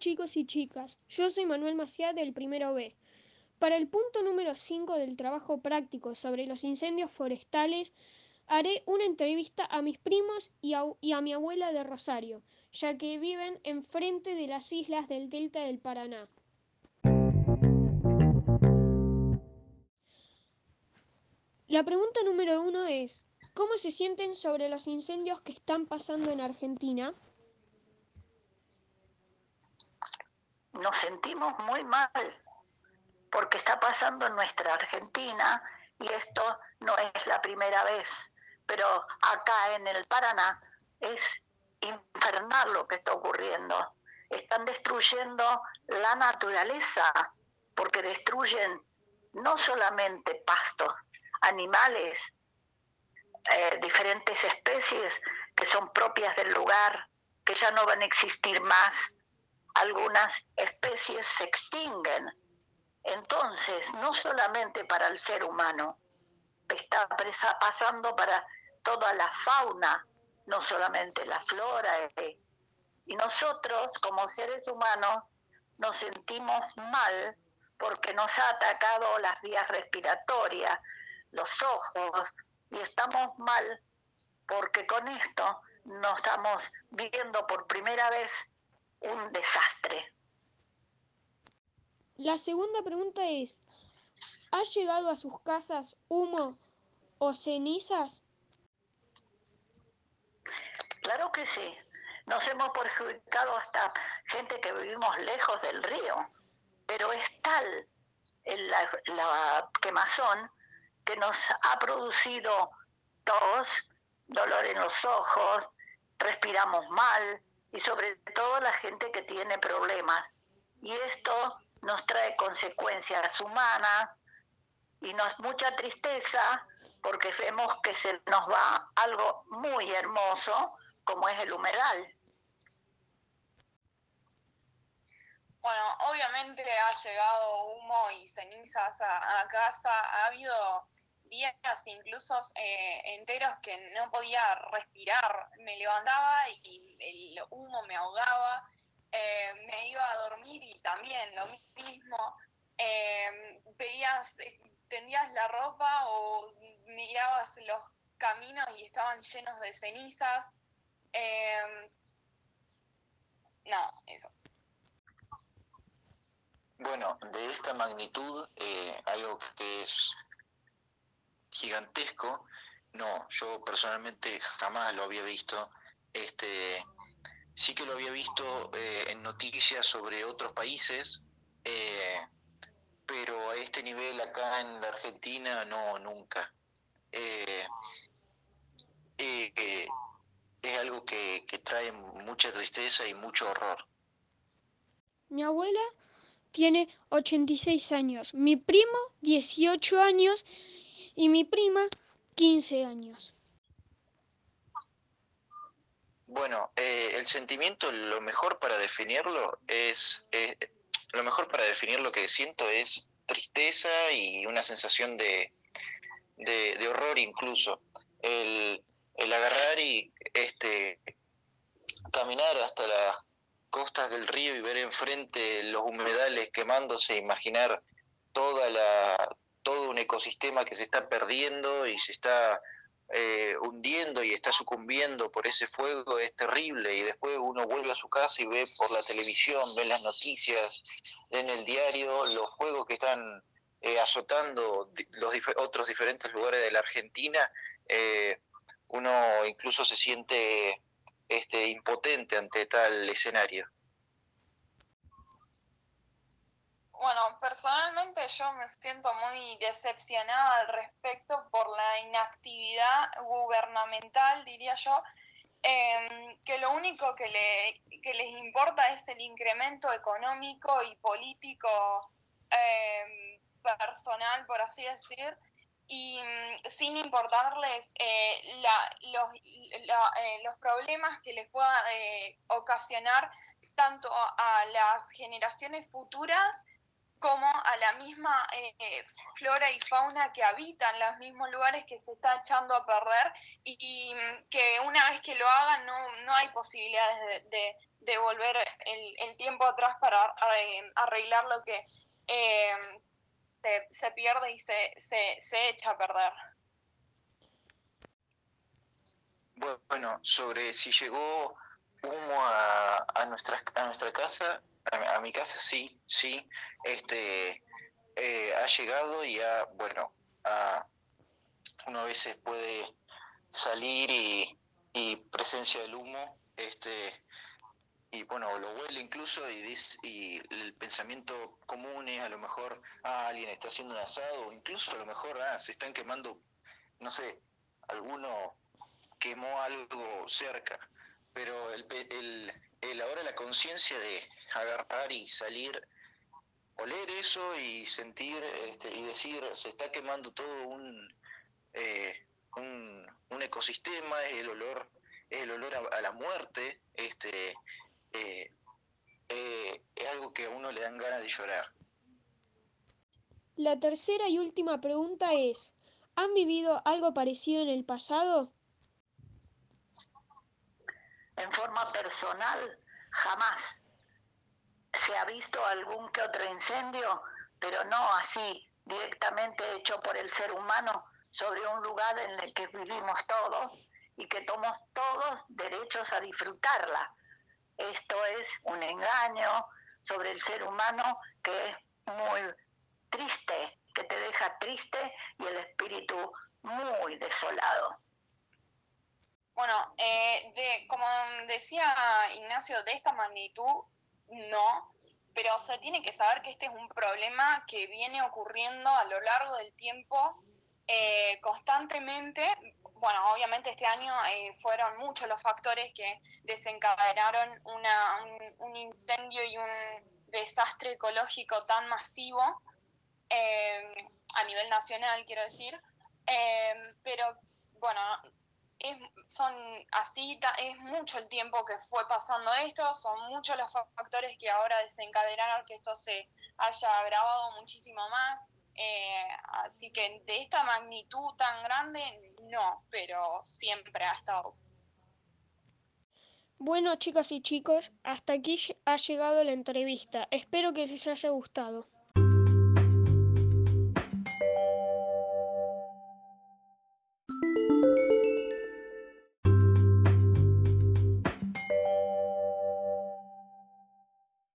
chicos y chicas, yo soy Manuel Maciá del primero B. Para el punto número 5 del trabajo práctico sobre los incendios forestales, haré una entrevista a mis primos y a, y a mi abuela de Rosario, ya que viven enfrente de las islas del delta del Paraná. La pregunta número uno es, ¿cómo se sienten sobre los incendios que están pasando en Argentina? Nos sentimos muy mal porque está pasando en nuestra Argentina y esto no es la primera vez, pero acá en el Paraná es infernal lo que está ocurriendo. Están destruyendo la naturaleza porque destruyen no solamente pastos, animales, eh, diferentes especies que son propias del lugar, que ya no van a existir más algunas especies se extinguen. Entonces, no solamente para el ser humano, está pasando para toda la fauna, no solamente la flora. Eh. Y nosotros, como seres humanos, nos sentimos mal porque nos ha atacado las vías respiratorias, los ojos, y estamos mal porque con esto nos estamos viendo por primera vez un desastre. La segunda pregunta es, ¿ha llegado a sus casas humo o cenizas? Claro que sí. Nos hemos perjudicado hasta gente que vivimos lejos del río, pero es tal la, la quemazón que nos ha producido tos, dolor en los ojos, respiramos mal, y sobre todo la gente que tiene problemas. Y esto nos trae consecuencias humanas y nos mucha tristeza porque vemos que se nos va algo muy hermoso como es el humedal. Bueno, obviamente ha llegado humo y cenizas a, a casa, ha habido días incluso eh, enteros que no podía respirar, me levantaba y el humo me ahogaba, eh, me iba a dormir y también lo mismo, eh, veías, tendías la ropa o mirabas los caminos y estaban llenos de cenizas. no, eso. Bueno, de esta magnitud, algo que es gigantesco. No, yo personalmente jamás lo había visto. Este, sí que lo había visto eh, en noticias sobre otros países, eh, pero a este nivel acá en la Argentina no, nunca. Eh, es algo que, que trae mucha tristeza y mucho horror. Mi abuela tiene 86 años, mi primo 18 años y mi prima 15 años. Bueno, eh, el sentimiento, lo mejor para definirlo es, eh, lo mejor para definir lo que siento es tristeza y una sensación de, de, horror incluso. El, el, agarrar y este caminar hasta las costas del río y ver enfrente los humedales quemándose, imaginar toda la, ecosistema que se está perdiendo y se está eh, hundiendo y está sucumbiendo por ese fuego es terrible y después uno vuelve a su casa y ve por la televisión, ve las noticias, en el diario los fuegos que están eh, azotando los otros diferentes lugares de la Argentina, eh, uno incluso se siente este, impotente ante tal escenario. Bueno, personalmente yo me siento muy decepcionada al respecto por la inactividad gubernamental, diría yo, em, que lo único que, le, que, les importa es el incremento económico y político em, personal, por así decir, y mm, sin importarles eh, los, eh, los, problemas que les pueda eh, ocasionar tanto a las generaciones futuras como a la misma eh, flora y fauna que habitan los mismos lugares que se está echando a perder y, que una vez que lo hagan no, hay posibilidades de, volver el, tiempo atrás para eh, arreglar lo que eh, se, pierde y se, se, echa a perder. Bueno, sobre si llegó humo a, a, nuestra, a nuestra casa, a, mi casa sí, sí, este, eh, ha llegado y ha, bueno, a, uno a veces puede salir y, y presencia del humo, este, y bueno, lo huele incluso y, y el pensamiento común es a lo mejor, ah, alguien está haciendo un asado, incluso a lo mejor, ah, se están quemando, no sé, alguno quemó algo cerca, pero el, el, el ahora la conciencia de agarrar y salir, oler eso y sentir este, y decir, se está quemando todo un, eh, un, un, ecosistema, es el olor, es el olor a, la muerte, este, eh, eh, es algo que a uno le dan ganas de llorar. La tercera y última pregunta es, ¿han vivido algo parecido en el pasado? En forma personal, jamás. Se ha visto algún que otro incendio, pero no así, directamente hecho por el ser humano sobre un lugar en el que vivimos todos y que tomamos todos derechos a disfrutarla. Esto es un engaño sobre el ser humano que es muy triste, que te deja triste y el espíritu muy desolado. Bueno, eh, como decía Ignacio, de esta magnitud no, pero se tiene que saber que este es un problema que viene ocurriendo a lo largo del tiempo eh, constantemente bueno, obviamente este año eh, fueron muchos los factores que desencadenaron un, incendio y un desastre ecológico tan masivo eh, a nivel nacional, quiero decir. Pero bueno, es, son así, es mucho el tiempo que fue pasando esto, son muchos los factores que ahora desencadenaron que esto se haya agravado muchísimo más. así que de esta magnitud tan grande no, pero siempre ha estado. Bueno, chicas y chicos, hasta aquí ha llegado la entrevista. Espero que les haya gustado.